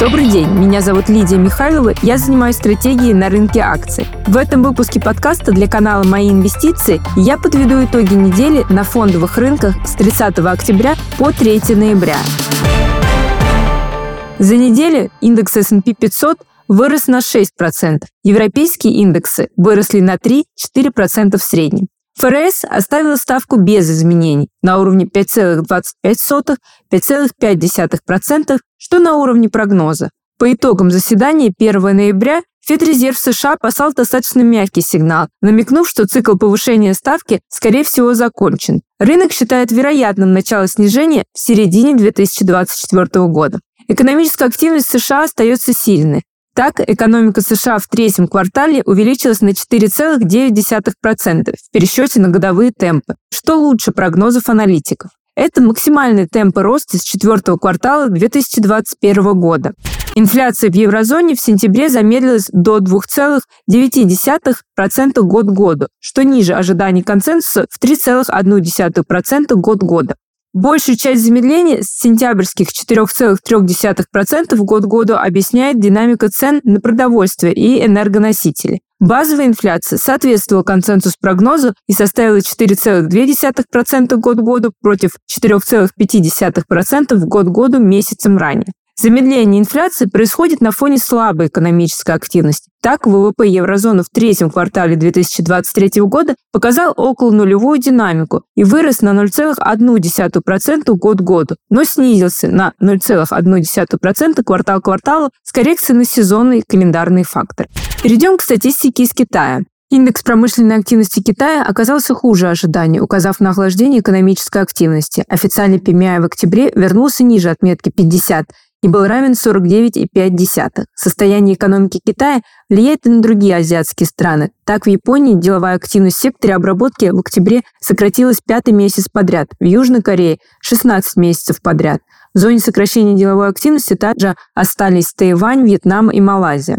Добрый день, меня зовут Лидия Михайлова, я занимаюсь стратегией на рынке акций. В этом выпуске подкаста для канала «Мои инвестиции» я подведу итоги недели на фондовых рынках с 30 октября по 3 ноября. За неделю индекс S&P 500 вырос на 6%, европейские индексы выросли на 3-4% в среднем. ФРС оставила ставку без изменений на уровне 5,25-5,5%, что на уровне прогноза. По итогам заседания 1 ноября Федрезерв США послал достаточно мягкий сигнал, намекнув, что цикл повышения ставки, скорее всего, закончен. Рынок считает вероятным начало снижения в середине 2024 года. Экономическая активность США остается сильной. Так, экономика США в третьем квартале увеличилась на 4,9% в пересчете на годовые темпы, что лучше прогнозов аналитиков. Это максимальный темп роста с четвертого квартала 2021 года. Инфляция в еврозоне в сентябре замедлилась до 2,9% год году, что ниже ожиданий консенсуса в 3,1% год года. Большую часть замедления с сентябрьских 4,3% год году объясняет динамика цен на продовольствие и энергоносители. Базовая инфляция соответствовала консенсус прогнозу и составила 4,2% год году против 4,5% год году месяцем ранее. Замедление инфляции происходит на фоне слабой экономической активности. Так, ВВП еврозоны в третьем квартале 2023 года показал около нулевую динамику и вырос на 0,1% год году, но снизился на 0,1% квартал к кварталу с коррекцией на сезонные календарные факторы. Перейдем к статистике из Китая. Индекс промышленной активности Китая оказался хуже ожиданий, указав на охлаждение экономической активности. Официальный PMI в октябре вернулся ниже отметки 50 и был равен 49,5. Состояние экономики Китая влияет и на другие азиатские страны. Так, в Японии деловая активность в секторе обработки в октябре сократилась пятый месяц подряд, в Южной Корее – 16 месяцев подряд. В зоне сокращения деловой активности также остались Тайвань, Вьетнам и Малайзия.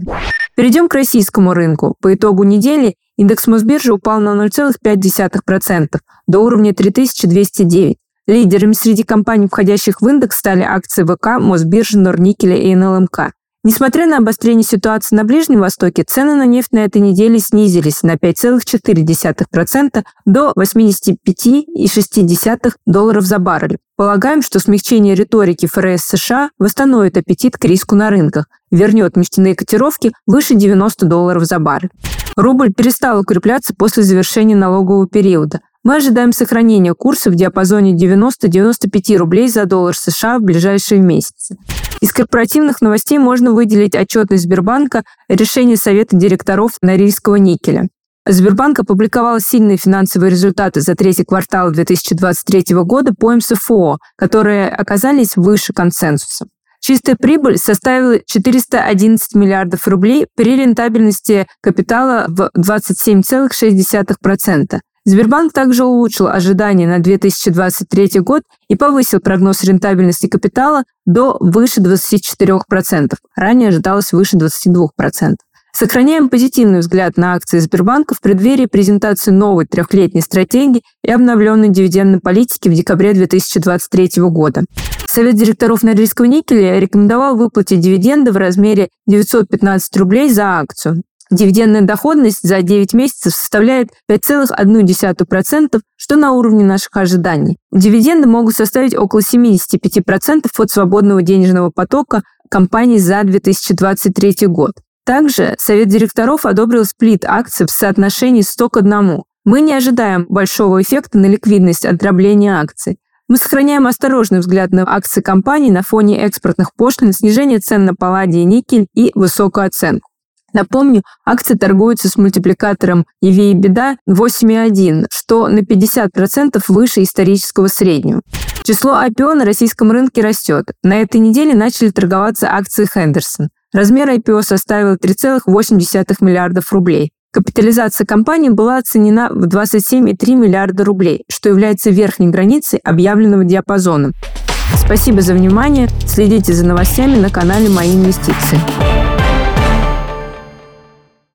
Перейдем к российскому рынку. По итогу недели индекс Мосбиржи упал на 0,5% до уровня 3209. Лидерами среди компаний, входящих в индекс, стали акции ВК, Мосбиржи, Норникеля и НЛМК. Несмотря на обострение ситуации на Ближнем Востоке, цены на нефть на этой неделе снизились на 5,4% до 85,6 долларов за баррель. Полагаем, что смягчение риторики ФРС США восстановит аппетит к риску на рынках, вернет нефтяные котировки выше 90 долларов за баррель. Рубль перестал укрепляться после завершения налогового периода. Мы ожидаем сохранения курса в диапазоне 90-95 рублей за доллар США в ближайшие месяцы. Из корпоративных новостей можно выделить отчетность Сбербанка решение Совета директоров Норильского никеля. Сбербанк опубликовал сильные финансовые результаты за третий квартал 2023 года по МСФО, которые оказались выше консенсуса. Чистая прибыль составила 411 миллиардов рублей при рентабельности капитала в 27,6%. Сбербанк также улучшил ожидания на 2023 год и повысил прогноз рентабельности капитала до выше 24%. Ранее ожидалось выше 22%. Сохраняем позитивный взгляд на акции Сбербанка в преддверии презентации новой трехлетней стратегии и обновленной дивидендной политики в декабре 2023 года. Совет директоров Норильского никеля рекомендовал выплатить дивиденды в размере 915 рублей за акцию. Дивидендная доходность за 9 месяцев составляет 5,1%, что на уровне наших ожиданий. Дивиденды могут составить около 75% от свободного денежного потока компании за 2023 год. Также Совет директоров одобрил сплит акций в соотношении 100 к 1. Мы не ожидаем большого эффекта на ликвидность от дробления акций. Мы сохраняем осторожный взгляд на акции компании на фоне экспортных пошлин, снижения цен на палладий и никель и высокую оценку. Напомню, акции торгуются с мультипликатором EV и беда 8,1, что на 50% выше исторического среднего. Число IPO на российском рынке растет. На этой неделе начали торговаться акции Хендерсон. Размер IPO составил 3,8 миллиардов рублей. Капитализация компании была оценена в 27,3 миллиарда рублей, что является верхней границей объявленного диапазона. Спасибо за внимание. Следите за новостями на канале «Мои инвестиции».